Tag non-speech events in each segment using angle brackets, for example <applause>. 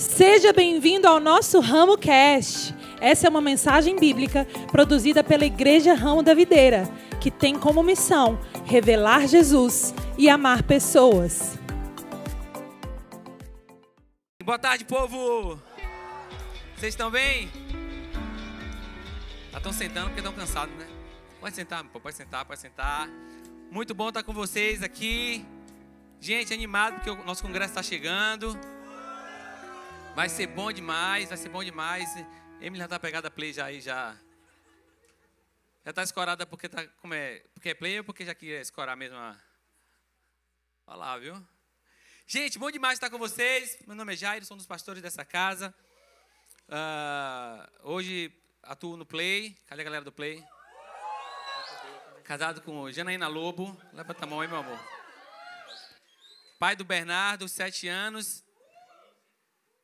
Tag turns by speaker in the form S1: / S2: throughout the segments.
S1: Seja bem-vindo ao nosso Ramo Cast. Essa é uma mensagem bíblica produzida pela Igreja Ramo da Videira, que tem como missão revelar Jesus e amar pessoas.
S2: Boa tarde, povo! Vocês estão bem? Estão sentando porque estão cansados, né? Pode sentar, pode sentar, pode sentar. Muito bom estar com vocês aqui. Gente, animado porque o nosso congresso está chegando. Vai ser bom demais, vai ser bom demais. Emily já tá pegada play já aí já. Já tá escorada porque tá como é, porque é play ou porque já queria escorar mesmo a lá, viu? Gente, bom demais estar com vocês. Meu nome é Jairo, sou um dos pastores dessa casa. Uh, hoje atuo no Play. Cadê a galera do Play? Casado com Janaína Lobo. Levanta a mão aí, meu amor. Pai do Bernardo, sete anos.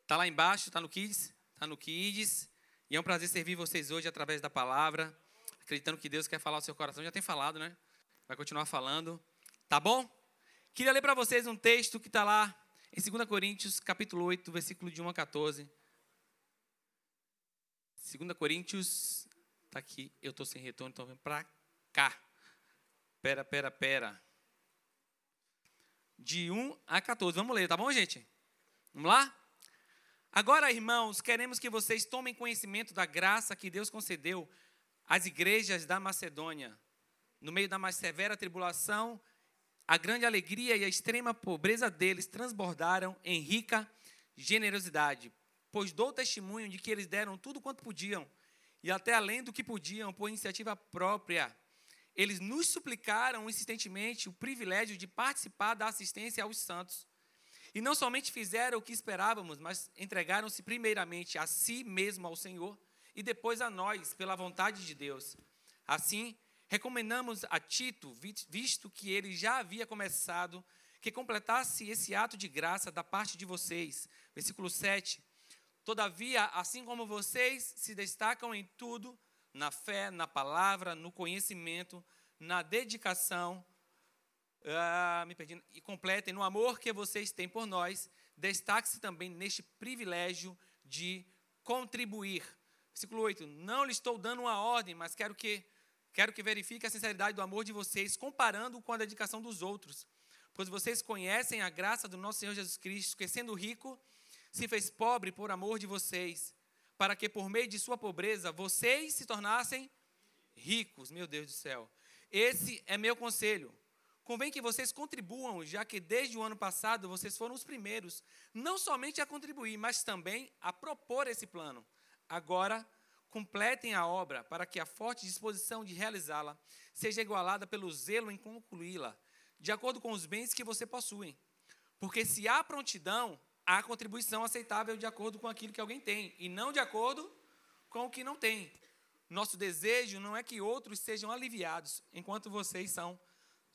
S2: Tá lá embaixo, tá no Kids? Tá no Kids. E é um prazer servir vocês hoje através da palavra, acreditando que Deus quer falar ao seu coração. Já tem falado, né? Vai continuar falando. Tá bom? Queria ler para vocês um texto que está lá em 2 Coríntios, capítulo 8, versículo de 1 a 14. 2 Coríntios, tá aqui, eu estou sem retorno, então vem para cá. Pera, pera, pera. De 1 a 14. Vamos ler, tá bom, gente? Vamos lá? Agora, irmãos, queremos que vocês tomem conhecimento da graça que Deus concedeu às igrejas da Macedônia. No meio da mais severa tribulação, a grande alegria e a extrema pobreza deles transbordaram em rica generosidade, pois dou testemunho de que eles deram tudo quanto podiam, e até além do que podiam, por iniciativa própria. Eles nos suplicaram insistentemente o privilégio de participar da assistência aos santos. E não somente fizeram o que esperávamos, mas entregaram-se primeiramente a si mesmo ao Senhor e depois a nós, pela vontade de Deus. Assim, recomendamos a Tito, visto que ele já havia começado, que completasse esse ato de graça da parte de vocês. Versículo 7. Todavia, assim como vocês se destacam em tudo, na fé, na palavra, no conhecimento, na dedicação, ah, me perdi, e completem no amor que vocês têm por nós, destaque-se também neste privilégio de contribuir. Versículo 8: Não lhe estou dando uma ordem, mas quero que quero que verifique a sinceridade do amor de vocês, comparando com a dedicação dos outros. Pois vocês conhecem a graça do nosso Senhor Jesus Cristo, que sendo rico, se fez pobre por amor de vocês, para que por meio de sua pobreza vocês se tornassem ricos. Meu Deus do céu. Esse é meu conselho Convém que vocês contribuam, já que desde o ano passado vocês foram os primeiros, não somente a contribuir, mas também a propor esse plano. Agora, completem a obra para que a forte disposição de realizá-la seja igualada pelo zelo em concluí-la, de acordo com os bens que você possui. Porque se há prontidão, há contribuição aceitável de acordo com aquilo que alguém tem, e não de acordo com o que não tem. Nosso desejo não é que outros sejam aliviados, enquanto vocês são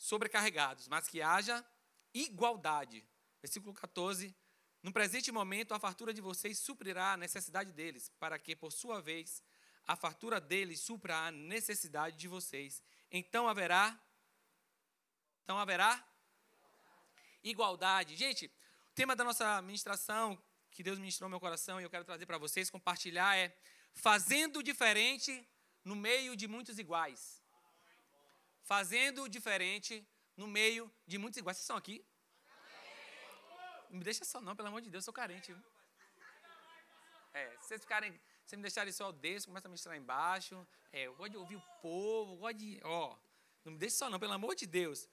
S2: sobrecarregados, mas que haja igualdade. Versículo 14. No presente momento, a fartura de vocês suprirá a necessidade deles, para que, por sua vez, a fartura deles supra a necessidade de vocês. Então haverá. Então haverá igualdade. Gente, o tema da nossa ministração, que Deus ministrou no meu coração e eu quero trazer para vocês, compartilhar, é fazendo diferente no meio de muitos iguais fazendo diferente no meio de muitos iguais. Vocês estão aqui? Não me deixa só não, pelo amor de Deus, eu sou carente. É, vocês ficarem, se me deixarem só desse, começa a ministrar embaixo. É, eu gosto de ouvir o povo, gosto de, ó, não me deixa só não, pelo amor de Deus.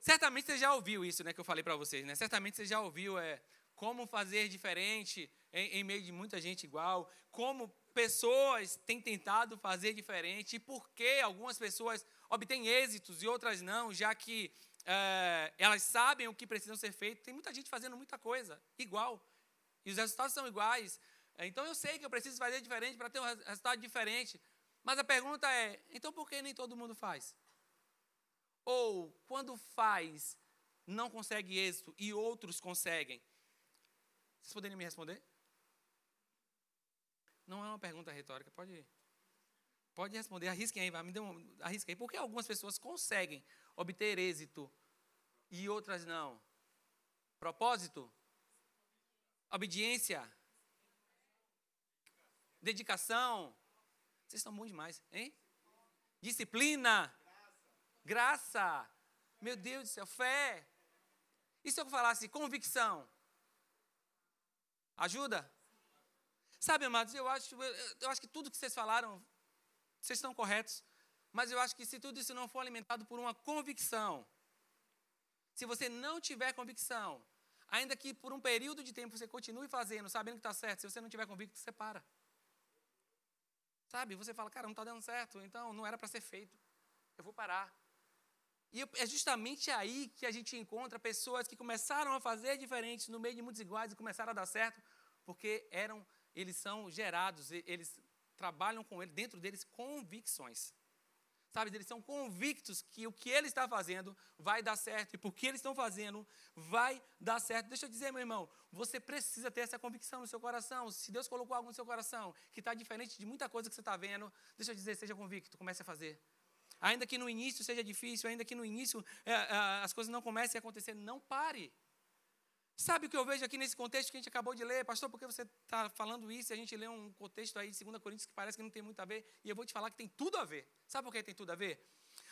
S2: Certamente você já ouviu isso, né, que eu falei para vocês, né? Certamente você já ouviu é como fazer diferente em, em meio de muita gente igual, como pessoas têm tentado fazer diferente e por que algumas pessoas obtêm êxitos e outras não, já que é, elas sabem o que precisam ser feito. Tem muita gente fazendo muita coisa igual e os resultados são iguais. Então eu sei que eu preciso fazer diferente para ter um resultado diferente. Mas a pergunta é: então por que nem todo mundo faz? Ou quando faz, não consegue êxito e outros conseguem? Vocês poderiam me responder? Não é uma pergunta retórica, pode ir. Pode responder, arrisquem aí, vai, me dê um, arrisquem aí. Por que algumas pessoas conseguem obter êxito e outras não? Propósito? Obediência? dedicação. Vocês estão bons demais, hein? Disciplina, graça. Meu Deus do céu, fé. E se eu falasse convicção? Ajuda? Sabe, amados, eu acho, eu acho que tudo que vocês falaram, vocês estão corretos. Mas eu acho que se tudo isso não for alimentado por uma convicção, se você não tiver convicção, ainda que por um período de tempo você continue fazendo, sabendo que está certo, se você não tiver convicto, você para. Sabe? Você fala, cara, não está dando certo, então não era para ser feito. Eu vou parar. E é justamente aí que a gente encontra pessoas que começaram a fazer diferentes no meio de muitos iguais e começaram a dar certo, porque eram, eles são gerados, eles trabalham com ele, dentro deles convicções. Sabe, eles são convictos que o que ele está fazendo vai dar certo e porque eles estão fazendo vai dar certo. Deixa eu dizer, meu irmão, você precisa ter essa convicção no seu coração. Se Deus colocou algo no seu coração que está diferente de muita coisa que você está vendo, deixa eu dizer, seja convicto, comece a fazer. Ainda que no início seja difícil, ainda que no início é, é, as coisas não comecem a acontecer, não pare. Sabe o que eu vejo aqui nesse contexto que a gente acabou de ler? Pastor, por que você está falando isso? E a gente lê um contexto aí de 2 Coríntios que parece que não tem muito a ver. E eu vou te falar que tem tudo a ver. Sabe por que tem tudo a ver?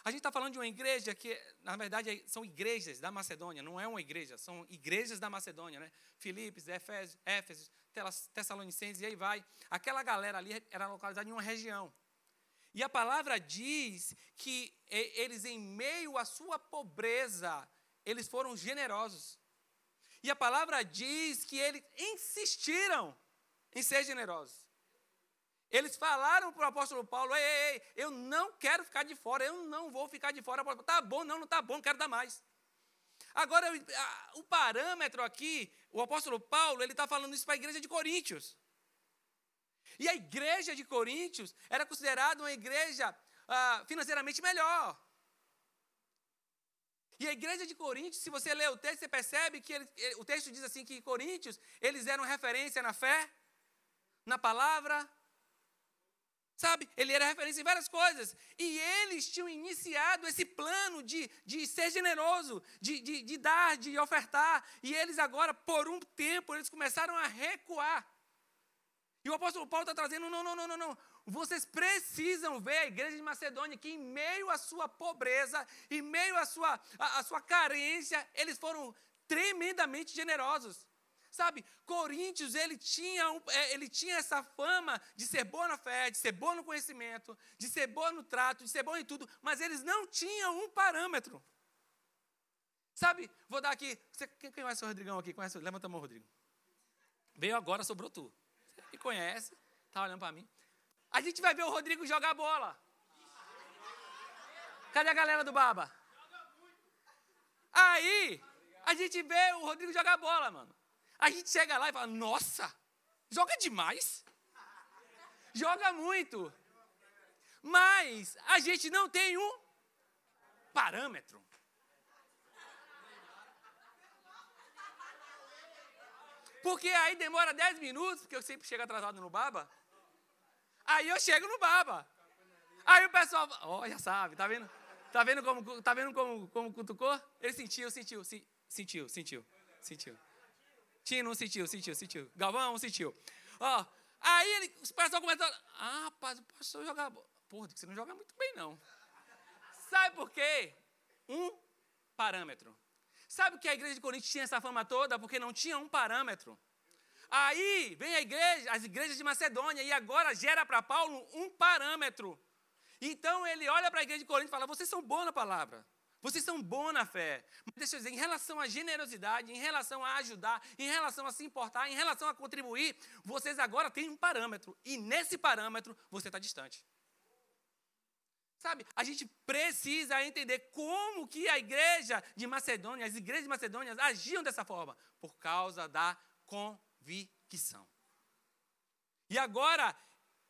S2: A gente está falando de uma igreja que, na verdade, são igrejas da Macedônia. Não é uma igreja, são igrejas da Macedônia. Né? Filipes, Éfeso Tessalonicenses, e aí vai. Aquela galera ali era localizada em uma região. E a palavra diz que eles, em meio à sua pobreza, eles foram generosos. E a palavra diz que eles insistiram em ser generosos. Eles falaram para o apóstolo Paulo: ei, ei, ei, eu não quero ficar de fora, eu não vou ficar de fora. Tá bom, não, não está bom, quero dar mais. Agora, o parâmetro aqui, o apóstolo Paulo, ele está falando isso para a igreja de Coríntios. E a igreja de Coríntios era considerada uma igreja ah, financeiramente melhor. E a igreja de Coríntios, se você ler o texto, você percebe que ele, o texto diz assim que Coríntios, eles eram referência na fé, na palavra, sabe? Ele era referência em várias coisas. E eles tinham iniciado esse plano de, de ser generoso, de, de, de dar, de ofertar. E eles agora, por um tempo, eles começaram a recuar. E o apóstolo Paulo está trazendo, não, não, não, não, não. Vocês precisam ver a igreja de Macedônia que, em meio à sua pobreza, em meio à sua, à, à sua carência, eles foram tremendamente generosos. Sabe, Coríntios, ele tinha, é, ele tinha essa fama de ser boa na fé, de ser boa no conhecimento, de ser boa no trato, de ser bom em tudo, mas eles não tinham um parâmetro. Sabe, vou dar aqui. Você, quem conhece o Rodrigão aqui? Conhece? Levanta a mão, Rodrigo. Veio agora, sobrou tu. Você conhece, tá olhando para mim. A gente vai ver o Rodrigo jogar bola. Cadê a galera do Baba? Aí, a gente vê o Rodrigo jogar bola, mano. A gente chega lá e fala: Nossa, joga demais. Joga muito. Mas a gente não tem um parâmetro. Porque aí demora 10 minutos, porque eu sempre chego atrasado no baba. Aí eu chego no baba. Aí o pessoal, já sabe, tá vendo? Tá vendo como, tá vendo como, como cutucou? Ele sentiu, sentiu, se, sentiu, sentiu, sentiu. Tino sentiu, sentiu, sentiu. Galvão sentiu. Ó, aí ele, os pessoal começaram, ah, rapaz, o pastor joga, porra, você não joga muito bem não. Sabe por quê? Um parâmetro. Sabe que a igreja de Corinto tinha essa fama toda? Porque não tinha um parâmetro. Aí vem a igreja, as igrejas de Macedônia, e agora gera para Paulo um parâmetro. Então ele olha para a igreja de Corinto e fala: vocês são bons na palavra. Vocês são bons na fé. Mas deixa eu dizer, em relação à generosidade, em relação a ajudar, em relação a se importar, em relação a contribuir, vocês agora têm um parâmetro. E nesse parâmetro você está distante. Sabe, a gente precisa entender como que a igreja de Macedônia, as igrejas de Macedônia agiam dessa forma. Por causa da confiança convicção. E agora,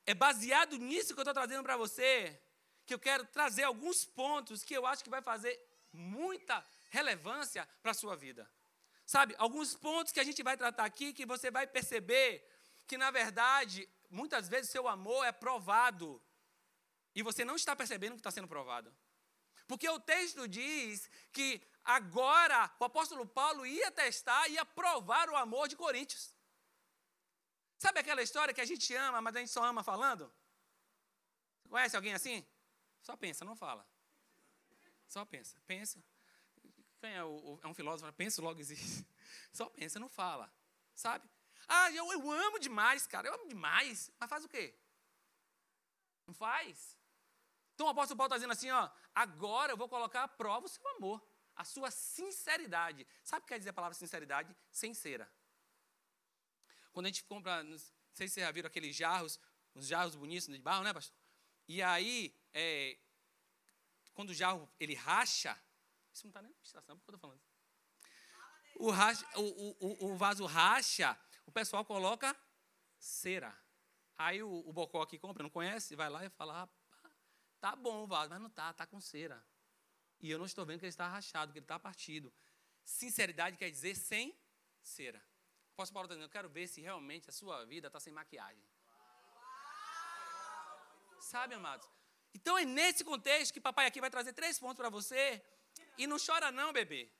S2: é baseado nisso que eu estou trazendo para você, que eu quero trazer alguns pontos que eu acho que vai fazer muita relevância para a sua vida. Sabe, alguns pontos que a gente vai tratar aqui que você vai perceber que, na verdade, muitas vezes seu amor é provado e você não está percebendo que está sendo provado. Porque o texto diz que agora o apóstolo Paulo ia testar, ia provar o amor de Coríntios. Sabe aquela história que a gente ama, mas a gente só ama falando? Você conhece alguém assim? Só pensa, não fala. Só pensa, pensa. Quem é, o, é um filósofo? Pensa, logo existe. <laughs> Só pensa, não fala. Sabe? Ah, eu, eu amo demais, cara. Eu amo demais. Mas faz o quê? Não faz. Então o apóstolo Paulo está dizendo assim, ó, agora eu vou colocar à prova o seu amor, a sua sinceridade. Sabe o que quer dizer a palavra sinceridade? Sincera. Quando a gente compra, não sei se vocês já viram aqueles jarros, uns jarros bonitos de barro, né, pastor? E aí, é, quando o jarro ele racha, isso não está nem na administração, porque eu estou falando. O, racha, o, o, o vaso racha, o pessoal coloca cera. Aí o, o bocó que compra, não conhece, vai lá e fala, Tá bom o vaso, mas não tá, tá com cera. E eu não estou vendo que ele está rachado, que ele está partido. Sinceridade quer dizer sem cera. Posso Paulo dizendo, eu quero ver se realmente a sua vida está sem maquiagem. Sabe, amados? Então é nesse contexto que papai aqui vai trazer três pontos para você. E não chora não, bebê.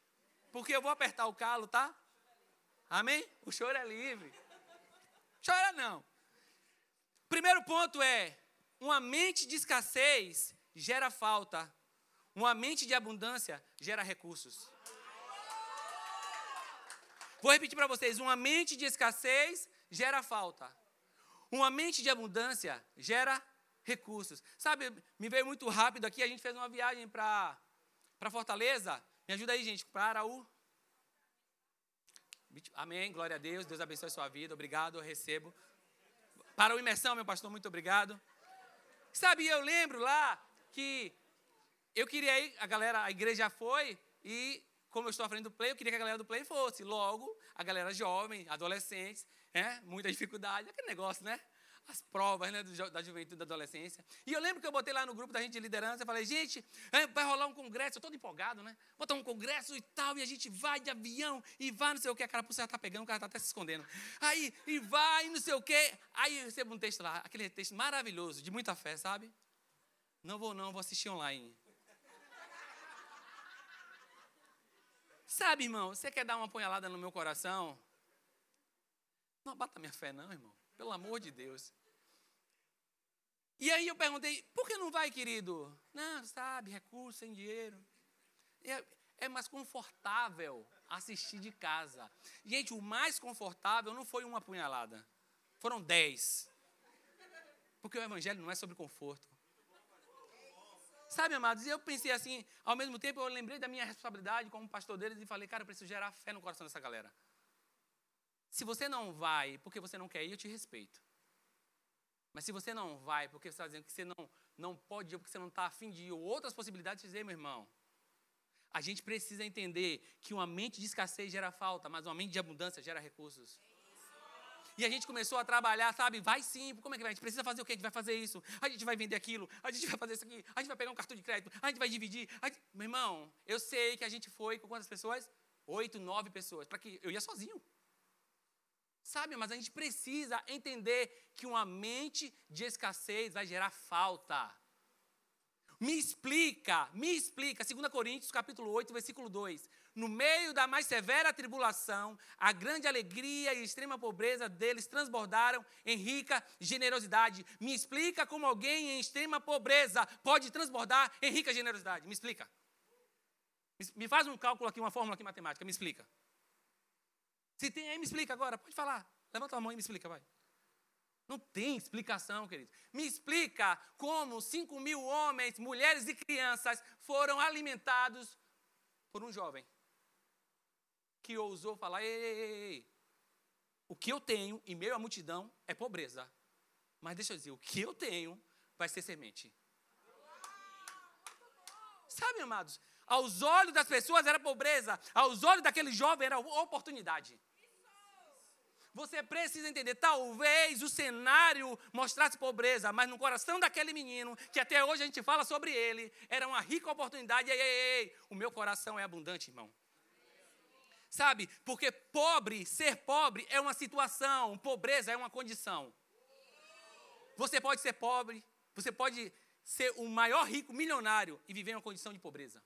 S2: Porque eu vou apertar o calo, tá? Amém? O choro é livre. Chora não. Primeiro ponto é uma mente de escassez gera falta. Uma mente de abundância gera recursos. Vou repetir para vocês: uma mente de escassez gera falta. Uma mente de abundância gera recursos. Sabe, me veio muito rápido aqui, a gente fez uma viagem para Fortaleza. Me ajuda aí, gente, para o. Amém, glória a Deus, Deus abençoe a sua vida, obrigado, eu recebo. Para o imersão, meu pastor, muito obrigado. Sabe, eu lembro lá que eu queria ir, a galera, a igreja foi, e como eu estou à frente do play, eu queria que a galera do play fosse. Logo, a galera jovem, adolescentes, é, muita dificuldade, aquele negócio, né? As provas né, da juventude da adolescência. E eu lembro que eu botei lá no grupo da gente de liderança, eu falei, gente, é, vai rolar um congresso, eu todo empolgado, né? Botar um congresso e tal, e a gente vai de avião, e vai não sei o que, a cara você tá pegando, o cara tá até se escondendo. Aí, e vai, não sei o que. Aí eu recebo um texto lá, aquele texto maravilhoso, de muita fé, sabe? Não vou não, vou assistir online. Sabe, irmão, você quer dar uma punhalada no meu coração? Não abata minha fé, não, irmão. Pelo amor de Deus. E aí eu perguntei, por que não vai, querido? Não, sabe, recurso, sem dinheiro. É, é mais confortável assistir de casa. Gente, o mais confortável não foi uma punhalada. Foram dez. Porque o evangelho não é sobre conforto. Sabe, amados, eu pensei assim, ao mesmo tempo eu lembrei da minha responsabilidade como pastor deles e falei, cara, eu preciso gerar fé no coração dessa galera. Se você não vai porque você não quer ir, eu te respeito. Mas se você não vai porque você está dizendo que você não, não pode ir, porque você não está afim de ir, ou outras possibilidades, dizer, meu irmão, a gente precisa entender que uma mente de escassez gera falta, mas uma mente de abundância gera recursos. E a gente começou a trabalhar, sabe? Vai sim, como é que vai? A gente precisa fazer o quê? A gente vai fazer isso, a gente vai vender aquilo, a gente vai fazer isso aqui, a gente vai pegar um cartão de crédito, a gente vai dividir. Gente... Meu irmão, eu sei que a gente foi com quantas pessoas? Oito, nove pessoas. Para que eu ia sozinho. Sabe, mas a gente precisa entender que uma mente de escassez vai gerar falta. Me explica, me explica, 2 Coríntios capítulo 8, versículo 2. No meio da mais severa tribulação, a grande alegria e extrema pobreza deles transbordaram em rica generosidade. Me explica como alguém em extrema pobreza pode transbordar em rica generosidade. Me explica. Me faz um cálculo aqui, uma fórmula aqui matemática, me explica. Se tem aí, me explica agora. Pode falar. Levanta a mão e me explica, vai. Não tem explicação, querido. Me explica como 5 mil homens, mulheres e crianças foram alimentados por um jovem que ousou falar: ei, ei, ei, o que eu tenho em meio à multidão é pobreza. Mas deixa eu dizer, o que eu tenho vai ser semente. Sabe, amados? Aos olhos das pessoas era pobreza, aos olhos daquele jovem era oportunidade. Você precisa entender, talvez o cenário mostrasse pobreza, mas no coração daquele menino, que até hoje a gente fala sobre ele, era uma rica oportunidade. Ei, ei, ei, o meu coração é abundante, irmão. Sabe? Porque pobre, ser pobre é uma situação, pobreza é uma condição. Você pode ser pobre, você pode ser o maior rico milionário e viver em uma condição de pobreza.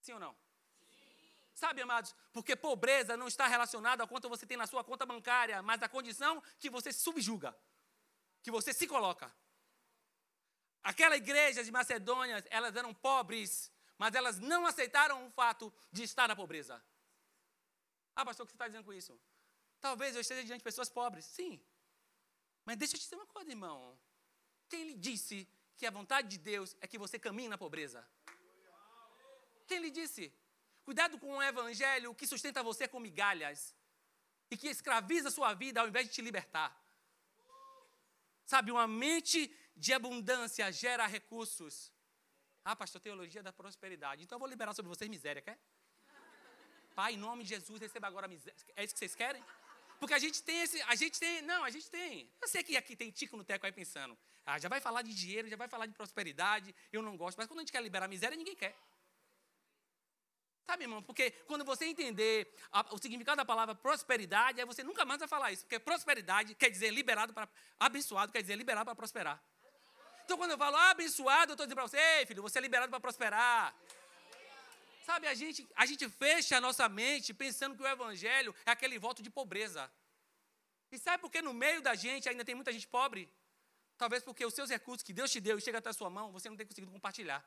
S2: Sim ou não? Sabe, amados, porque pobreza não está relacionada a quanto você tem na sua conta bancária, mas a condição que você subjuga, que você se coloca. Aquela igreja de Macedônia, elas eram pobres, mas elas não aceitaram o fato de estar na pobreza. Ah, pastor, o que você está dizendo com isso? Talvez eu esteja diante de pessoas pobres. Sim. Mas deixa eu te dizer uma coisa, irmão. Quem lhe disse que a vontade de Deus é que você caminhe na pobreza? Quem lhe disse? Cuidado com o evangelho que sustenta você com migalhas e que escraviza a sua vida ao invés de te libertar. Sabe, uma mente de abundância gera recursos. Ah, pastor, teologia da prosperidade. Então eu vou liberar sobre vocês miséria, quer? Pai, em nome de Jesus, receba agora miséria. É isso que vocês querem? Porque a gente tem esse. A gente tem. Não, a gente tem. Eu sei que aqui tem tico no teco aí pensando. Ah, já vai falar de dinheiro, já vai falar de prosperidade. Eu não gosto. Mas quando a gente quer liberar miséria, ninguém quer. Sabe, irmão? Porque quando você entender a, o significado da palavra prosperidade, aí você nunca mais vai falar isso. Porque prosperidade quer dizer liberado para. Abençoado quer dizer liberado para prosperar. Então, quando eu falo abençoado, eu estou dizendo para você, ei, filho, você é liberado para prosperar. Sabe, a gente, a gente fecha a nossa mente pensando que o evangelho é aquele voto de pobreza. E sabe por que no meio da gente ainda tem muita gente pobre? Talvez porque os seus recursos que Deus te deu e chega até a sua mão, você não tem conseguido compartilhar.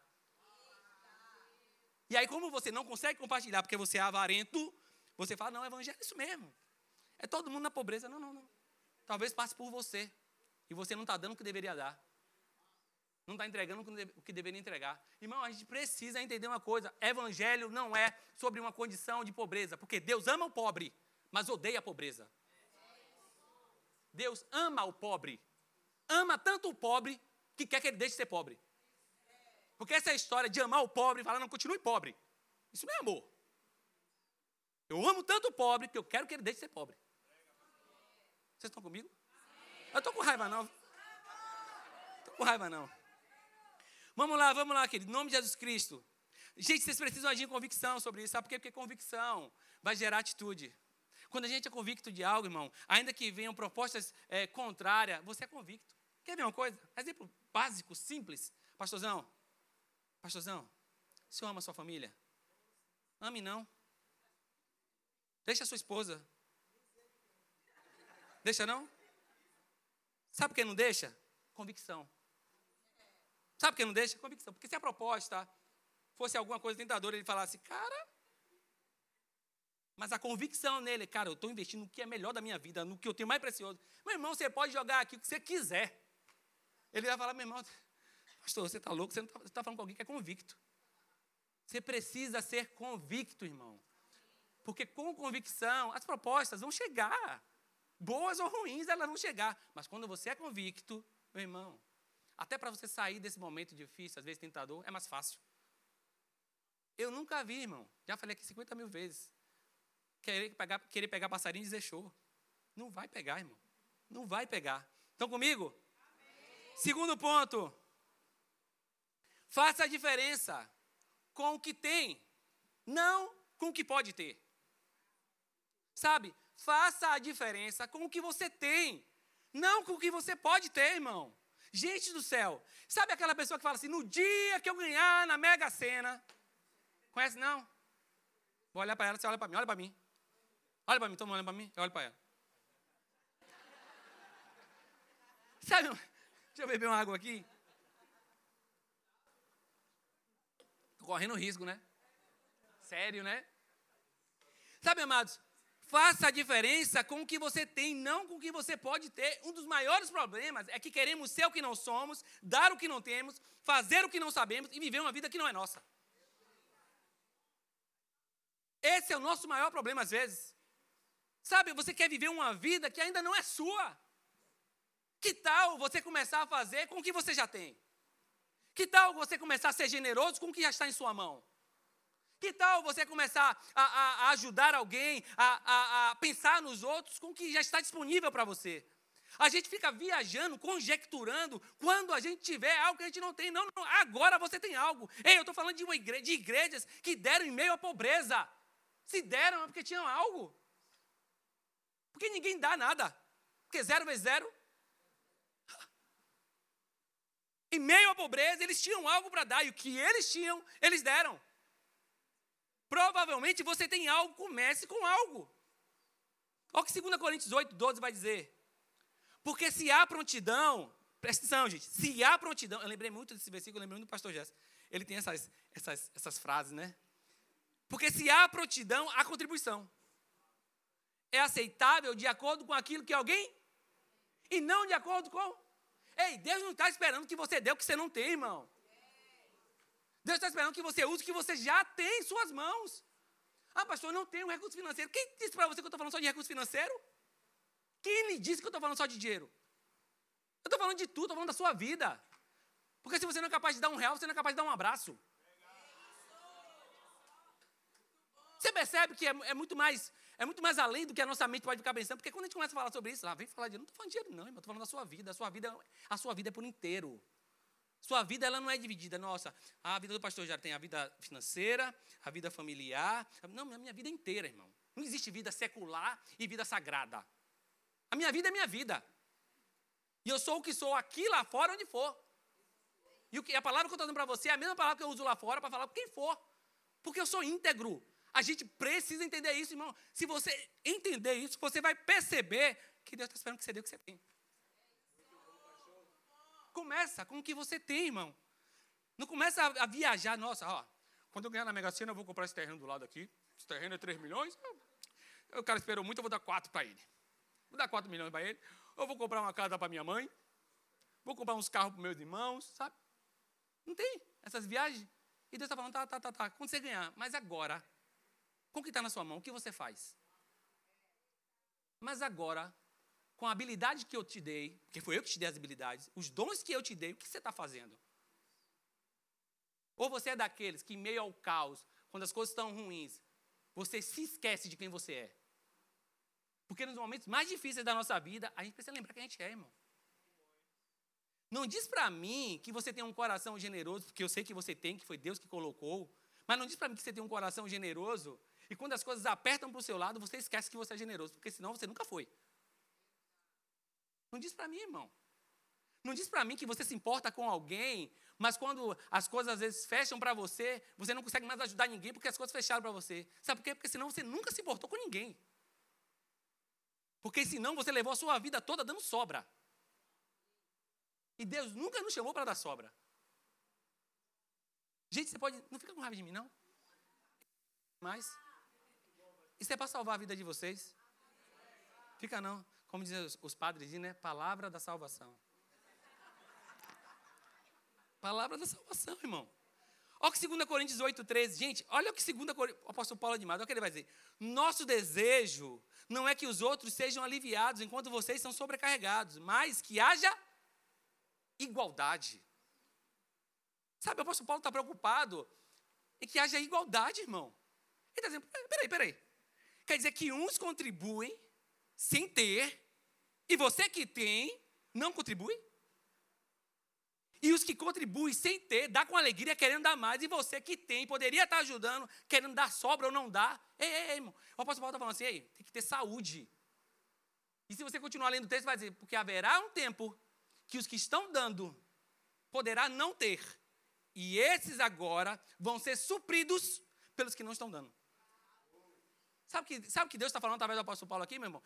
S2: E aí, como você não consegue compartilhar porque você é avarento, você fala, não, evangelho é isso mesmo. É todo mundo na pobreza. Não, não, não. Talvez passe por você. E você não está dando o que deveria dar. Não está entregando o que deveria entregar. Irmão, a gente precisa entender uma coisa: evangelho não é sobre uma condição de pobreza, porque Deus ama o pobre, mas odeia a pobreza. Deus ama o pobre. Ama tanto o pobre que quer que ele deixe de ser pobre. Porque essa história de amar o pobre e falar, não, continue pobre. Isso não é amor. Eu amo tanto o pobre que eu quero que ele deixe de ser pobre. Vocês estão comigo? Eu estou com raiva, não. Estou com raiva, não. Vamos lá, vamos lá, querido. Em nome de Jesus Cristo. Gente, vocês precisam agir em convicção sobre isso. Sabe por quê? Porque convicção vai gerar atitude. Quando a gente é convicto de algo, irmão, ainda que venham propostas é, contrárias, você é convicto. Quer ver uma coisa? Exemplo básico, simples. Pastorzão, Pastorzão, o senhor ama a sua família? Ame não. Deixa a sua esposa. Deixa não? Sabe por que não deixa? Convicção. Sabe por que não deixa? Convicção. Porque se a proposta fosse alguma coisa tentadora, ele falasse, cara. Mas a convicção nele, cara, eu estou investindo no que é melhor da minha vida, no que eu tenho mais precioso. Meu irmão, você pode jogar aqui o que você quiser. Ele vai falar, meu irmão, Pastor, você está louco? Você está tá falando com alguém que é convicto. Você precisa ser convicto, irmão. Porque com convicção, as propostas vão chegar. Boas ou ruins, elas vão chegar. Mas quando você é convicto, meu irmão, até para você sair desse momento difícil, às vezes tentador, é mais fácil. Eu nunca vi, irmão. Já falei aqui 50 mil vezes. Querer pegar, querer pegar passarinho e dizer show. Não vai pegar, irmão. Não vai pegar. Estão comigo? Amém. Segundo ponto. Faça a diferença com o que tem, não com o que pode ter. Sabe? Faça a diferença com o que você tem, não com o que você pode ter, irmão. Gente do céu, sabe aquela pessoa que fala assim: no dia que eu ganhar na Mega Sena. Conhece não? Vou olhar para ela, você olha para mim, olha para mim. Olha para mim, todo mundo olha para mim, eu olho para ela. Sabe, deixa eu beber uma água aqui. correndo risco, né? Sério, né? Sabe, amados, faça a diferença com o que você tem, não com o que você pode ter. Um dos maiores problemas é que queremos ser o que não somos, dar o que não temos, fazer o que não sabemos e viver uma vida que não é nossa. Esse é o nosso maior problema às vezes. Sabe, você quer viver uma vida que ainda não é sua. Que tal você começar a fazer com o que você já tem? Que tal você começar a ser generoso com o que já está em sua mão? Que tal você começar a, a, a ajudar alguém, a, a, pensar nos outros com o que já está disponível para você? A gente fica viajando, conjecturando, quando a gente tiver algo que a gente não tem. Não, não agora você tem algo. Ei, eu estou falando de, de igrejas que deram em meio à pobreza. Se deram é porque tinham algo. Porque ninguém dá nada. Porque zero vezes zero Em meio à pobreza, eles tinham algo para dar, e o que eles tinham, eles deram. Provavelmente você tem algo, comece com algo. Olha o que 2 Coríntios 8, 12 vai dizer. Porque se há prontidão, presta atenção, gente. Se há prontidão, eu lembrei muito desse versículo, eu lembrei muito do pastor Jéssica. Ele tem essas, essas, essas frases, né? Porque se há prontidão, há contribuição. É aceitável de acordo com aquilo que alguém e não de acordo com. Ei, Deus não está esperando que você dê o que você não tem, irmão. Deus está esperando que você use o que você já tem em suas mãos. Ah, pastor, não tenho recurso financeiro. Quem disse para você que eu estou falando só de recurso financeiro? Quem lhe disse que eu estou falando só de dinheiro? Eu estou falando de tudo, estou falando da sua vida. Porque se você não é capaz de dar um real, você não é capaz de dar um abraço. Você percebe que é, é, muito mais é muito mais além do que a nossa mente pode ficar pensando, porque quando a gente começa a falar sobre isso, lá vem falar de não estou falando de dinheiro, não, irmão, estou falando da sua vida. A sua vida, a sua vida é por inteiro. Sua vida ela não é dividida. Nossa, a vida do pastor já tem a vida financeira, a vida familiar. Não, a minha vida inteira, irmão. Não existe vida secular e vida sagrada. A minha vida é minha vida. E eu sou o que sou aqui, lá fora, onde for. E o que, a palavra que eu estou dando para você é a mesma palavra que eu uso lá fora para falar com quem for. Porque eu sou íntegro. A gente precisa entender isso, irmão. Se você entender isso, você vai perceber que Deus está esperando que você dê o que você tem. Começa com o que você tem, irmão. Não começa a, a viajar, nossa, ó, quando eu ganhar na Mega Sena, eu vou comprar esse terreno do lado aqui. Esse terreno é 3 milhões. O cara esperou muito, eu vou dar 4 para ele. Vou dar 4 milhões para ele. Eu vou comprar uma casa para minha mãe. Vou comprar uns carros para meus irmãos, sabe? Não tem essas viagens. E Deus está falando, tá, tá, tá, tá. Quando você ganhar, mas agora, com o que está na sua mão, o que você faz? Mas agora, com a habilidade que eu te dei, porque foi eu que te dei as habilidades, os dons que eu te dei, o que você está fazendo? Ou você é daqueles que, em meio ao caos, quando as coisas estão ruins, você se esquece de quem você é? Porque nos momentos mais difíceis da nossa vida, a gente precisa lembrar quem a gente é, irmão. Não diz para mim que você tem um coração generoso, porque eu sei que você tem, que foi Deus que colocou. Mas não diz para mim que você tem um coração generoso e quando as coisas apertam para o seu lado, você esquece que você é generoso, porque senão você nunca foi. Não diz para mim, irmão. Não diz para mim que você se importa com alguém, mas quando as coisas às vezes fecham para você, você não consegue mais ajudar ninguém porque as coisas fecharam para você. Sabe por quê? Porque senão você nunca se importou com ninguém. Porque senão você levou a sua vida toda dando sobra. E Deus nunca nos chamou para dar sobra. Gente, você pode. Não fica com raiva de mim, não? Mas. Isso é para salvar a vida de vocês. Fica não. Como dizem os, padres, né? Palavra da salvação. Palavra da salvação, irmão. Olha o que 2 Coríntios 8, 13. Gente, olha o que 2 Coríntios. O apóstolo Paulo é demais. Olha o que ele vai dizer. Nosso desejo não é que os outros sejam aliviados enquanto vocês são sobrecarregados, mas que haja igualdade. Sabe, o apóstolo Paulo está preocupado em que haja igualdade, irmão. Ele está dizendo: peraí, peraí. Quer dizer que uns contribuem sem ter, e você que tem, não contribui? E os que contribuem sem ter, dá com alegria, querendo dar mais, e você que tem, poderia estar ajudando, querendo dar sobra ou não dá. Ei, ei, ei, irmão. O apóstolo Paulo está falando assim: ei, tem que ter saúde. E se você continuar lendo o texto, vai dizer: porque haverá um tempo que os que estão dando poderá não ter, e esses agora vão ser supridos pelos que não estão dando. Sabe que, sabe que Deus está falando através do apóstolo Paulo aqui, meu irmão?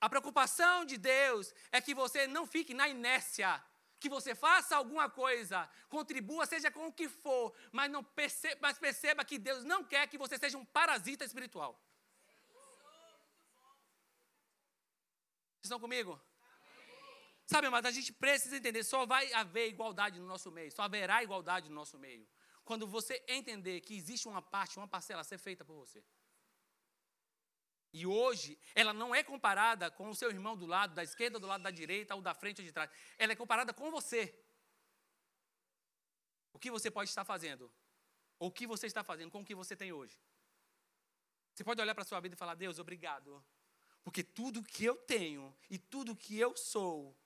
S2: A preocupação de Deus é que você não fique na inércia, que você faça alguma coisa, contribua, seja com o que for, mas, não perceba, mas perceba que Deus não quer que você seja um parasita espiritual. Vocês estão comigo? Sabe, mas a gente precisa entender, só vai haver igualdade no nosso meio, só haverá igualdade no nosso meio. Quando você entender que existe uma parte, uma parcela a ser feita por você. E hoje, ela não é comparada com o seu irmão do lado, da esquerda, do lado da direita, ou da frente ou de trás. Ela é comparada com você. O que você pode estar fazendo? Ou o que você está fazendo com o que você tem hoje? Você pode olhar para a sua vida e falar: Deus, obrigado. Porque tudo que eu tenho e tudo que eu sou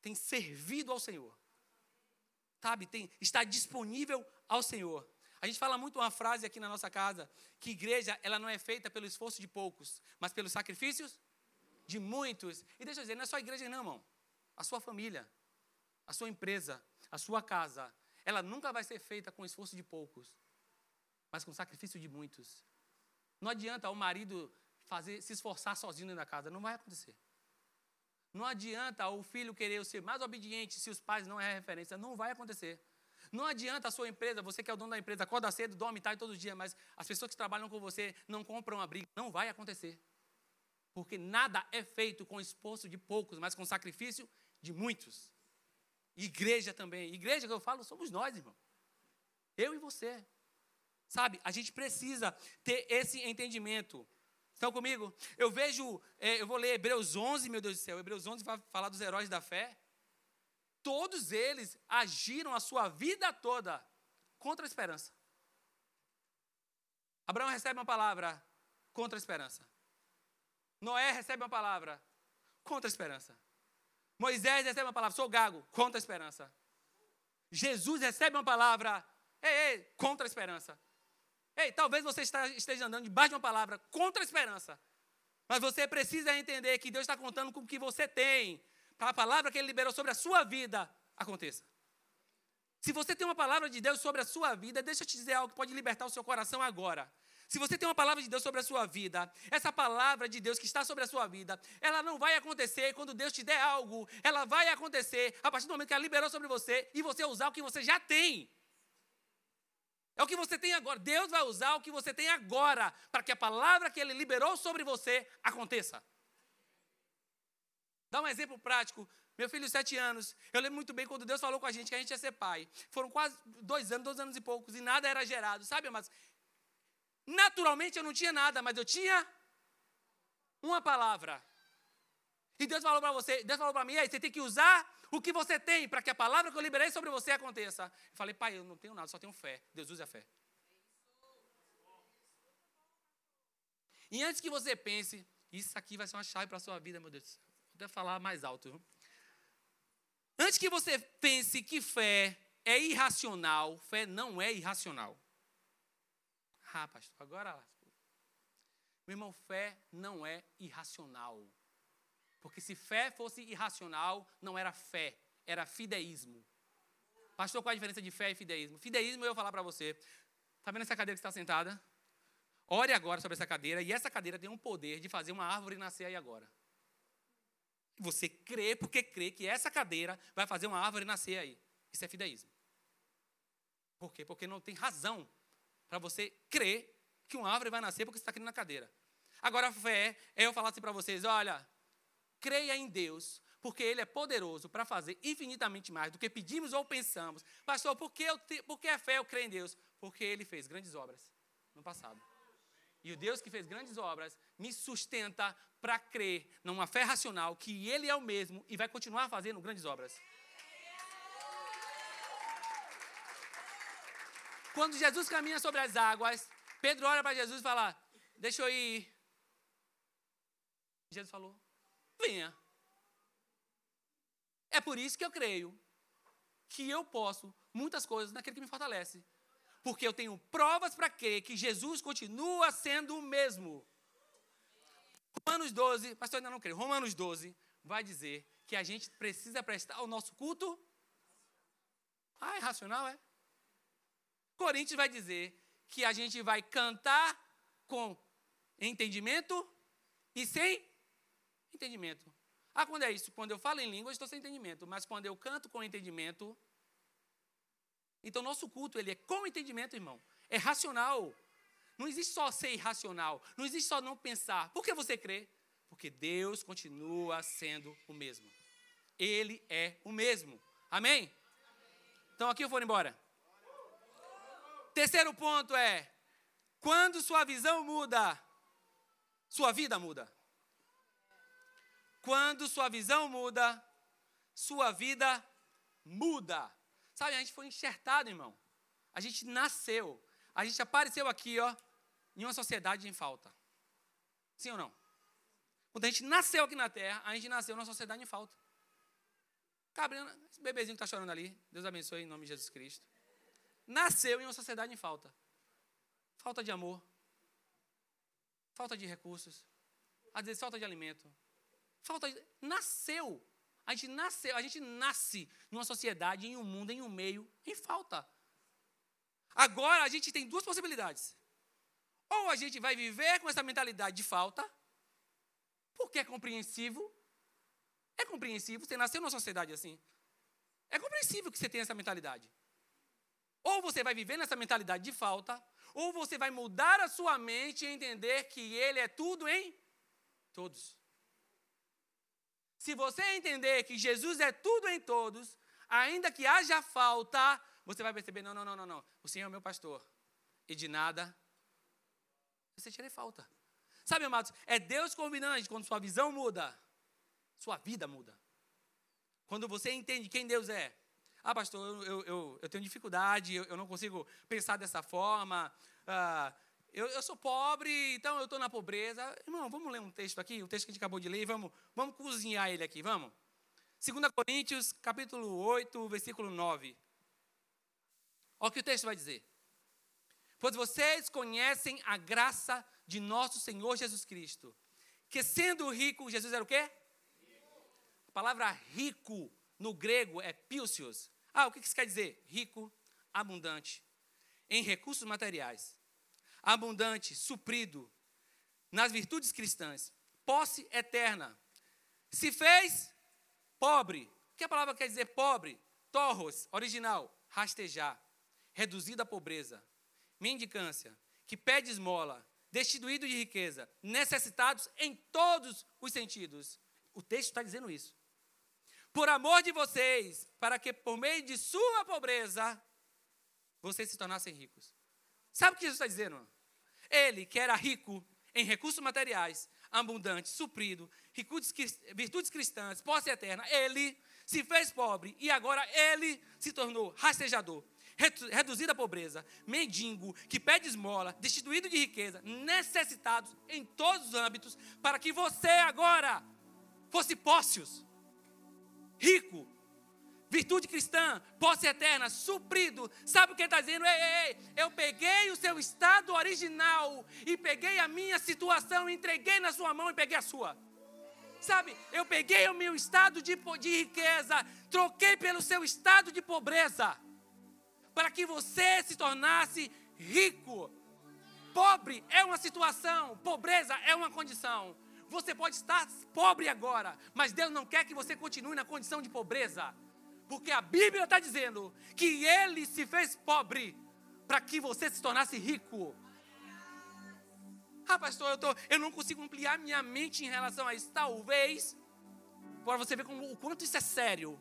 S2: tem servido ao Senhor. Sabe, tem, está disponível ao Senhor. A gente fala muito uma frase aqui na nossa casa, que igreja ela não é feita pelo esforço de poucos, mas pelos sacrifícios de muitos. E deixa eu dizer, não é só a igreja não, irmão. A sua família, a sua empresa, a sua casa, ela nunca vai ser feita com esforço de poucos. mas com sacrifício de muitos. Não adianta o marido fazer, se esforçar sozinho da casa, não vai acontecer. Não adianta o filho querer ser mais obediente se os pais não é referência, não vai acontecer. Não adianta a sua empresa, você que é o dono da empresa, acorda cedo, dorme tarde todo dia, mas as pessoas que trabalham com você não compram a briga, não vai acontecer. Porque nada é feito com esforço de poucos, mas com sacrifício de muitos. Igreja também. Igreja que eu falo somos nós, irmão. Eu e você. Sabe, a gente precisa ter esse entendimento. Estão comigo? Eu vejo, é, eu vou ler Hebreus 11, meu Deus do céu. Hebreus 11 vai falar dos heróis da fé. Todos eles agiram a sua vida toda contra a esperança. Abraão recebe uma palavra contra a esperança. Noé recebe uma palavra contra a esperança. Moisés recebe uma palavra, sou gago, contra a esperança. Jesus recebe uma palavra, ei, ei, contra a esperança. Ei, talvez você esteja andando debaixo de uma palavra contra a esperança. Mas você precisa entender que Deus está contando com o que você tem, a palavra que Ele liberou sobre a sua vida aconteça. Se você tem uma palavra de Deus sobre a sua vida, deixa eu te dizer algo que pode libertar o seu coração agora. Se você tem uma palavra de Deus sobre a sua vida, essa palavra de Deus que está sobre a sua vida, ela não vai acontecer quando Deus te der algo, ela vai acontecer a partir do momento que ela liberou sobre você e você usar o que você já tem. É o que você tem agora. Deus vai usar o que você tem agora para que a palavra que ele liberou sobre você aconteça. Dá um exemplo prático. Meu filho, sete anos. Eu lembro muito bem quando Deus falou com a gente que a gente ia ser pai. Foram quase dois anos, dois anos e poucos, e nada era gerado. Sabe, mas Naturalmente eu não tinha nada, mas eu tinha uma palavra. E Deus falou para você, Deus falou para mim, aí você tem que usar o que você tem para que a palavra que eu liberei sobre você aconteça. Eu falei, pai, eu não tenho nada, só tenho fé. Deus use a fé. E antes que você pense, isso aqui vai ser uma chave para a sua vida, meu Deus. Vou até falar mais alto. Antes que você pense que fé é irracional, fé não é irracional. Ah, pastor, agora Meu irmão, fé não é irracional. Porque se fé fosse irracional, não era fé, era fideísmo. Pastor, qual a diferença de fé e fideísmo? Fideísmo, eu vou falar para você. Está vendo essa cadeira que está sentada? Ore agora sobre essa cadeira, e essa cadeira tem um poder de fazer uma árvore nascer aí agora. Você crê porque crê que essa cadeira vai fazer uma árvore nascer aí. Isso é fideísmo. Por quê? Porque não tem razão para você crer que uma árvore vai nascer porque você está aqui na cadeira. Agora, a fé é eu falar assim para vocês: olha, creia em Deus, porque Ele é poderoso para fazer infinitamente mais do que pedimos ou pensamos. Pastor, por que, eu te, por que a fé eu creio em Deus? Porque Ele fez grandes obras no passado. E o Deus que fez grandes obras me sustenta para crer numa fé racional que Ele é o mesmo e vai continuar fazendo grandes obras. Quando Jesus caminha sobre as águas, Pedro olha para Jesus e fala: Deixa eu ir. Jesus falou: Venha. É por isso que eu creio que eu posso muitas coisas naquele que me fortalece. Porque eu tenho provas para crer que Jesus continua sendo o mesmo. Romanos 12, pastor ainda não creio, Romanos 12 vai dizer que a gente precisa prestar o nosso culto. Ah, é racional, é? Coríntios vai dizer que a gente vai cantar com entendimento e sem entendimento. Ah, quando é isso? Quando eu falo em língua, estou sem entendimento. Mas quando eu canto com entendimento. Então, nosso culto ele é com entendimento, irmão. É racional. Não existe só ser irracional. Não existe só não pensar. Por que você crê? Porque Deus continua sendo o mesmo. Ele é o mesmo. Amém? Então, aqui eu vou embora. Terceiro ponto é: quando sua visão muda, sua vida muda. Quando sua visão muda, sua vida muda. Sabe, a gente foi enxertado, irmão. A gente nasceu. A gente apareceu aqui, ó, em uma sociedade em falta. Sim ou não? Quando a gente nasceu aqui na terra, a gente nasceu numa sociedade em falta. Cabrina, esse bebezinho que está chorando ali, Deus abençoe em nome de Jesus Cristo nasceu em uma sociedade em falta. Falta de amor, falta de recursos, às vezes falta de alimento. Falta de, nasceu. A gente nasceu, a gente nasce numa sociedade, em um mundo, em um meio, em falta. Agora a gente tem duas possibilidades. Ou a gente vai viver com essa mentalidade de falta, porque é compreensivo. É compreensível, você nasceu numa sociedade assim. É compreensível que você tenha essa mentalidade. Ou você vai viver nessa mentalidade de falta, ou você vai mudar a sua mente e entender que Ele é tudo em todos. Se você entender que Jesus é tudo em todos, ainda que haja falta, você vai perceber: não, não, não, não, não. O Senhor é meu pastor. E de nada você tira falta. Sabe, amados, é Deus convidando a gente, quando sua visão muda, sua vida muda. Quando você entende quem Deus é. Ah, pastor, eu, eu, eu tenho dificuldade, eu, eu, não consigo pensar dessa forma. Ah, eu, eu, sou pobre, então eu estou na pobreza. Irmão, vamos ler um texto aqui, o texto que a gente acabou de ler, vamos, vamos cozinhar ele aqui, vamos? 2 Coríntios, capítulo 8, versículo 9. Olha o que o texto vai dizer. Pois vocês conhecem a graça de nosso Senhor Jesus Cristo, que sendo rico, Jesus era o quê? A palavra rico no grego é piusios. Ah, o que isso quer dizer? Rico, abundante, em recursos materiais, abundante, suprido, nas virtudes cristãs, posse eterna. Se fez pobre. O que a palavra quer dizer pobre? Torros, original, rastejar reduzido à pobreza, mendicância, que pede esmola, destituído de riqueza, necessitados em todos os sentidos. O texto está dizendo isso. Por amor de vocês, para que por meio de sua pobreza, vocês se tornassem ricos. Sabe o que Jesus está dizendo? Ele, que era rico em recursos materiais, abundante, suprido, virtudes cristãs, posse eterna, ele se fez pobre e agora ele se tornou rastejador, reduzido à pobreza, mendigo, que pede esmola, destituído de riqueza, necessitados em todos os âmbitos, para que você agora fosse pócios, rico, virtude cristã, posse eterna, suprido. Sabe o que ele está dizendo? Ei, ei, ei, eu peguei o seu estado original e peguei a minha situação, entreguei na sua mão e peguei a sua. Sabe, eu peguei o meu estado de, de riqueza, troquei pelo seu estado de pobreza para que você se tornasse rico. Pobre é uma situação, pobreza é uma condição. Você pode estar pobre agora, mas Deus não quer que você continue na condição de pobreza, porque a Bíblia está dizendo que Ele se fez pobre para que você se tornasse rico. Ah, pastor, eu, tô, eu não consigo ampliar minha mente em relação a isso. Talvez, para você ver como, o quanto isso é sério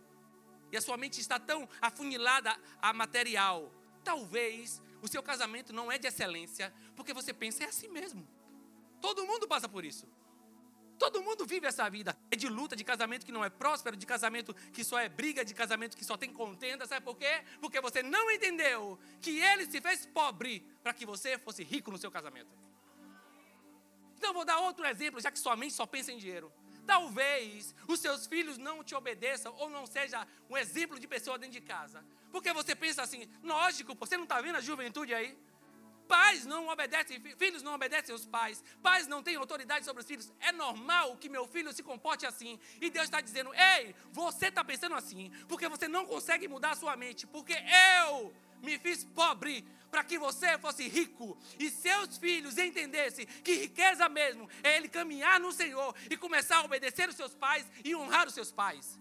S2: e a sua mente está tão afunilada a material, talvez o seu casamento não é de excelência, porque você pensa, é assim mesmo. Todo mundo passa por isso. Todo mundo vive essa vida. É de luta, de casamento que não é próspero, de casamento que só é briga, de casamento que só tem contenda. Sabe por quê? Porque você não entendeu que ele se fez pobre para que você fosse rico no seu casamento. Então, vou dar outro exemplo, já que sua mente só pensa em dinheiro. Talvez os seus filhos não te obedeçam ou não seja um exemplo de pessoa dentro de casa. Porque você pensa assim, lógico, você não está vendo a juventude aí? Pais não obedecem, filhos não obedecem aos pais, pais não têm autoridade sobre os filhos. É normal que meu filho se comporte assim. E Deus está dizendo: ei, você está pensando assim, porque você não consegue mudar a sua mente, porque eu me fiz pobre para que você fosse rico e seus filhos entendessem que riqueza mesmo é ele caminhar no Senhor e começar a obedecer os seus pais e honrar os seus pais.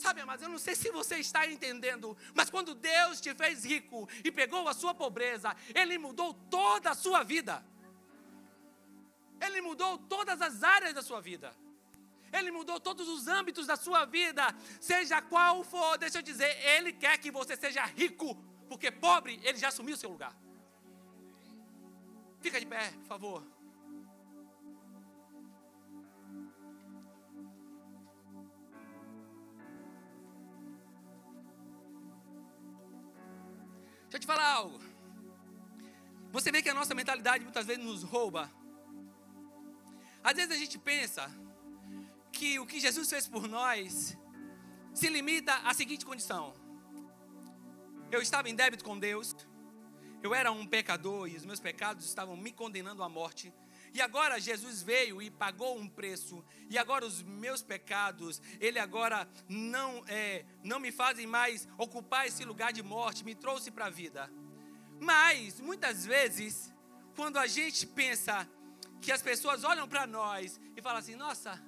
S2: Sabe, mas eu não sei se você está entendendo, mas quando Deus te fez rico e pegou a sua pobreza, Ele mudou toda a sua vida. Ele mudou todas as áreas da sua vida. Ele mudou todos os âmbitos da sua vida, seja qual for, deixa eu dizer, Ele quer que você seja rico porque pobre, ele já assumiu o seu lugar. Fica de pé, por favor. Deixa eu te falar algo. Você vê que a nossa mentalidade muitas vezes nos rouba. Às vezes a gente pensa que o que Jesus fez por nós se limita à seguinte condição: eu estava em débito com Deus. Eu era um pecador e os meus pecados estavam me condenando à morte. E agora Jesus veio e pagou um preço. E agora os meus pecados, Ele agora não, é, não me fazem mais ocupar esse lugar de morte, me trouxe para a vida. Mas, muitas vezes, quando a gente pensa que as pessoas olham para nós e falam assim: Nossa,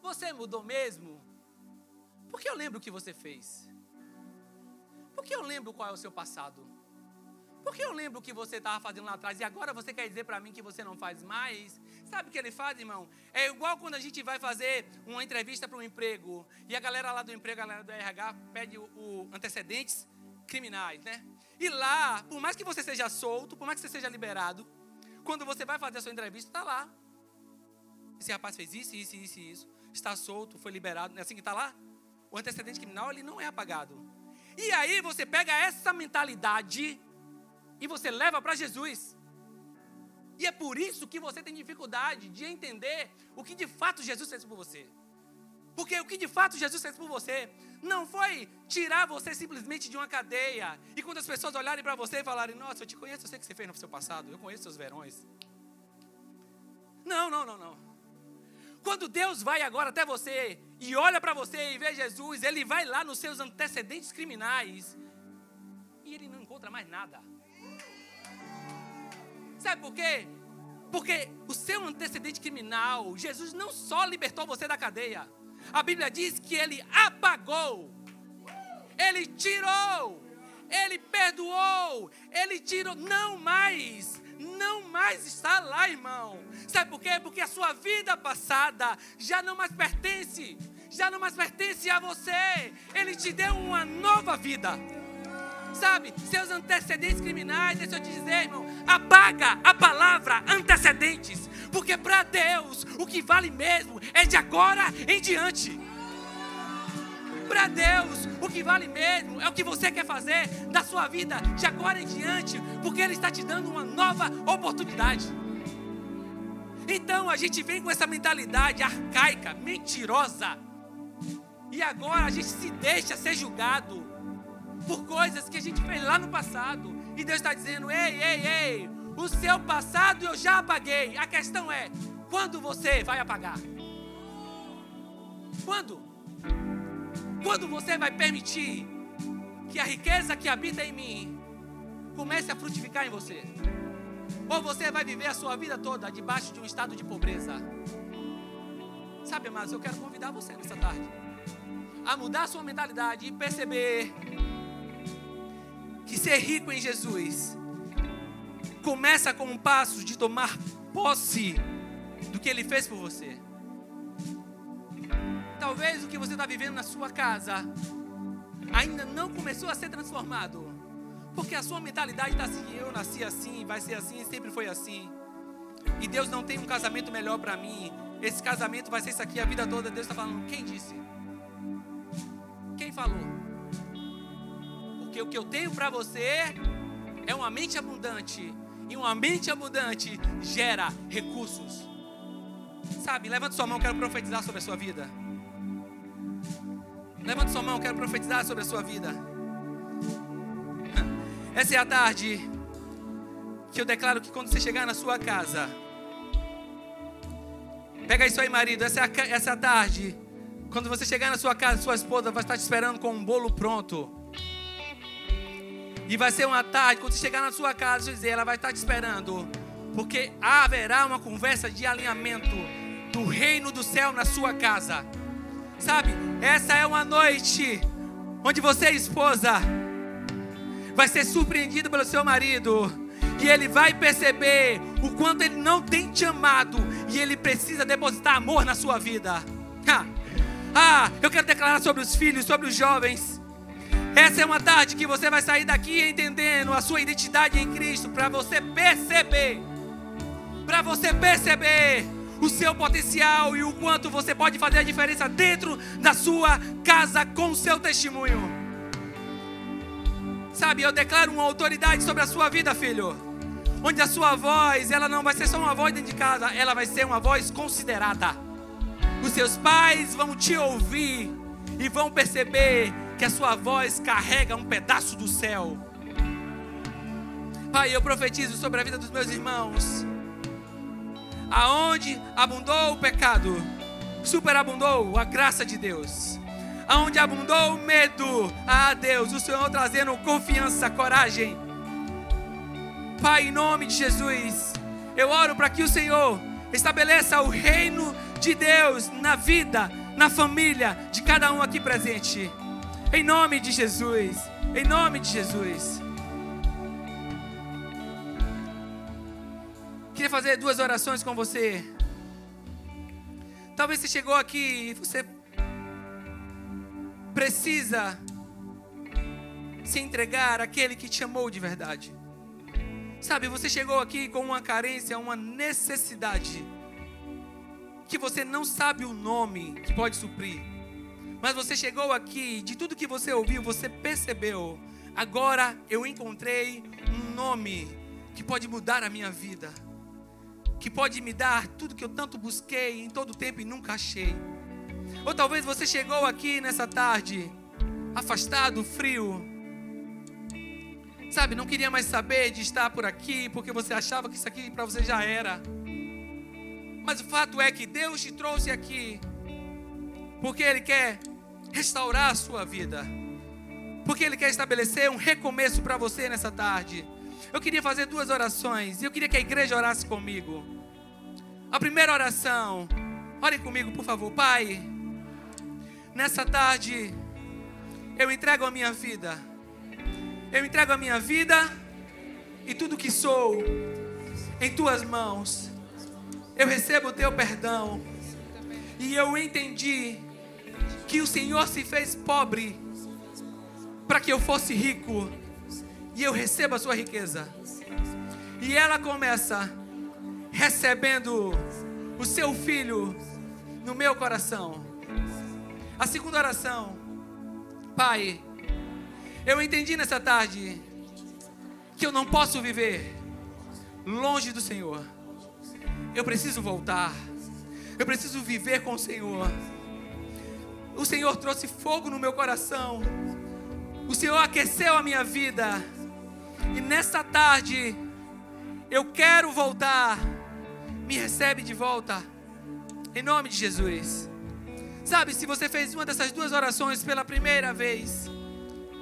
S2: você mudou mesmo? Porque eu lembro o que você fez. Porque eu lembro qual é o seu passado. Porque eu lembro o que você estava fazendo lá atrás e agora você quer dizer para mim que você não faz mais? Sabe o que ele faz, irmão? É igual quando a gente vai fazer uma entrevista para um emprego e a galera lá do emprego, a galera do RH, pede o, o antecedentes criminais, né? E lá, por mais que você seja solto, por mais que você seja liberado, quando você vai fazer a sua entrevista, está lá. Esse rapaz fez isso, isso, isso, isso. Está solto, foi liberado. Não é assim que está lá? O antecedente criminal, ele não é apagado. E aí você pega essa mentalidade e você leva para Jesus. E é por isso que você tem dificuldade de entender o que de fato Jesus fez por você. Porque o que de fato Jesus fez por você não foi tirar você simplesmente de uma cadeia. E quando as pessoas olharem para você e falarem: Nossa, eu te conheço, eu sei o que você fez no seu passado, eu conheço seus verões. Não, não, não, não. Quando Deus vai agora até você e olha para você e vê Jesus, Ele vai lá nos seus antecedentes criminais e Ele não encontra mais nada. Sabe por quê? Porque o seu antecedente criminal, Jesus não só libertou você da cadeia, a Bíblia diz que ele apagou, ele tirou, ele perdoou, ele tirou, não mais, não mais está lá, irmão. Sabe por quê? Porque a sua vida passada já não mais pertence, já não mais pertence a você. Ele te deu uma nova vida. Sabe, seus antecedentes criminais, deixa eu te dizer, irmão, apaga a palavra antecedentes, porque para Deus o que vale mesmo é de agora em diante. Para Deus, o que vale mesmo é o que você quer fazer da sua vida de agora em diante, porque Ele está te dando uma nova oportunidade. Então a gente vem com essa mentalidade arcaica, mentirosa, e agora a gente se deixa ser julgado por coisas que a gente fez lá no passado. E Deus está dizendo: ei, ei, ei, o seu passado eu já apaguei. A questão é: quando você vai apagar? Quando? Quando você vai permitir que a riqueza que habita em mim comece a frutificar em você? Ou você vai viver a sua vida toda debaixo de um estado de pobreza? Sabe, mas eu quero convidar você nessa tarde a mudar a sua mentalidade e perceber que ser rico em Jesus começa com um passo de tomar posse do que Ele fez por você. Talvez o que você está vivendo na sua casa ainda não começou a ser transformado, porque a sua mentalidade está assim: eu nasci assim, vai ser assim, sempre foi assim. E Deus não tem um casamento melhor para mim. Esse casamento vai ser isso aqui a vida toda. Deus está falando: quem disse? Quem falou? Porque o que eu tenho para você é uma mente abundante. E uma mente abundante gera recursos. Sabe, levanta sua mão, quero profetizar sobre a sua vida. Levanta sua mão, quero profetizar sobre a sua vida. <laughs> Essa é a tarde que eu declaro que quando você chegar na sua casa, pega isso aí, marido. Essa é a, essa é a tarde. Quando você chegar na sua casa, sua esposa vai estar te esperando com um bolo pronto. E vai ser uma tarde, quando você chegar na sua casa, dizer, ela vai estar te esperando. Porque haverá uma conversa de alinhamento do reino do céu na sua casa. Sabe? Essa é uma noite onde você, esposa, vai ser surpreendido pelo seu marido. E ele vai perceber o quanto ele não tem te amado. E ele precisa depositar amor na sua vida. Ah, eu quero declarar sobre os filhos, sobre os jovens. Essa é uma tarde que você vai sair daqui entendendo a sua identidade em Cristo, para você perceber, para você perceber o seu potencial e o quanto você pode fazer a diferença dentro da sua casa com o seu testemunho. Sabe, eu declaro uma autoridade sobre a sua vida, filho. Onde a sua voz, ela não vai ser só uma voz dentro de casa, ela vai ser uma voz considerada. Os seus pais vão te ouvir e vão perceber que a sua voz carrega um pedaço do céu. Pai, eu profetizo sobre a vida dos meus irmãos. Aonde abundou o pecado, superabundou a graça de Deus. Aonde abundou o medo, ah Deus, o Senhor trazendo confiança, coragem. Pai, em nome de Jesus, eu oro para que o Senhor estabeleça o reino de Deus na vida, na família de cada um aqui presente. Em nome de Jesus. Em nome de Jesus. Queria fazer duas orações com você. Talvez você chegou aqui e você precisa se entregar àquele que te chamou de verdade. Sabe, você chegou aqui com uma carência, uma necessidade que você não sabe o nome que pode suprir. Mas você chegou aqui, de tudo que você ouviu, você percebeu. Agora eu encontrei um nome que pode mudar a minha vida. Que pode me dar tudo que eu tanto busquei em todo tempo e nunca achei. Ou talvez você chegou aqui nessa tarde, afastado, frio. Sabe, não queria mais saber de estar por aqui, porque você achava que isso aqui para você já era. Mas o fato é que Deus te trouxe aqui porque Ele quer restaurar a sua vida, porque Ele quer estabelecer um recomeço para você nessa tarde. Eu queria fazer duas orações e eu queria que a igreja orasse comigo. A primeira oração, ore comigo, por favor, Pai. Nessa tarde, eu entrego a minha vida, eu entrego a minha vida e tudo que sou em tuas mãos eu recebo o teu perdão. E eu entendi que o Senhor se fez pobre para que eu fosse rico. E eu recebo a sua riqueza. E ela começa recebendo o seu filho no meu coração. A segunda oração, Pai, eu entendi nessa tarde que eu não posso viver longe do Senhor. Eu preciso voltar. Eu preciso viver com o Senhor. O Senhor trouxe fogo no meu coração. O Senhor aqueceu a minha vida. E nessa tarde, eu quero voltar. Me recebe de volta. Em nome de Jesus. Sabe, se você fez uma dessas duas orações pela primeira vez,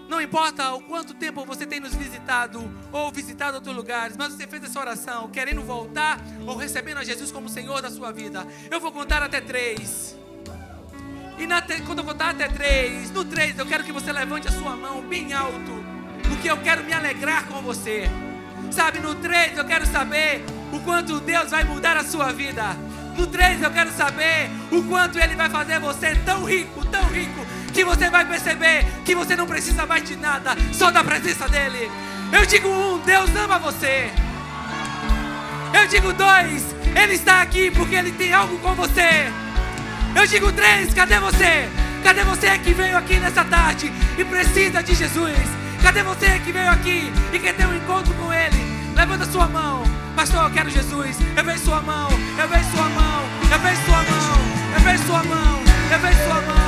S2: não importa o quanto tempo você tem nos visitado ou visitado outros lugares, mas você fez essa oração querendo voltar ou recebendo a Jesus como Senhor da sua vida. Eu vou contar até três. E na, quando eu contar até três, no três eu quero que você levante a sua mão bem alto, porque eu quero me alegrar com você. Sabe, no três eu quero saber o quanto Deus vai mudar a sua vida. No três eu quero saber o quanto Ele vai fazer você tão rico, tão rico, que você vai perceber que você não precisa mais de nada, só da presença dEle. Eu digo um, Deus ama você. Eu digo dois, Ele está aqui porque Ele tem algo com você. Eu digo três, cadê você? Cadê você que veio aqui nessa tarde e precisa de Jesus? Cadê você que veio aqui e quer ter um encontro com Ele? Levanta sua mão, pastor, eu quero Jesus. Eu vejo sua mão, eu vejo sua mão, eu vejo sua mão, eu vejo sua mão, eu vejo sua mão.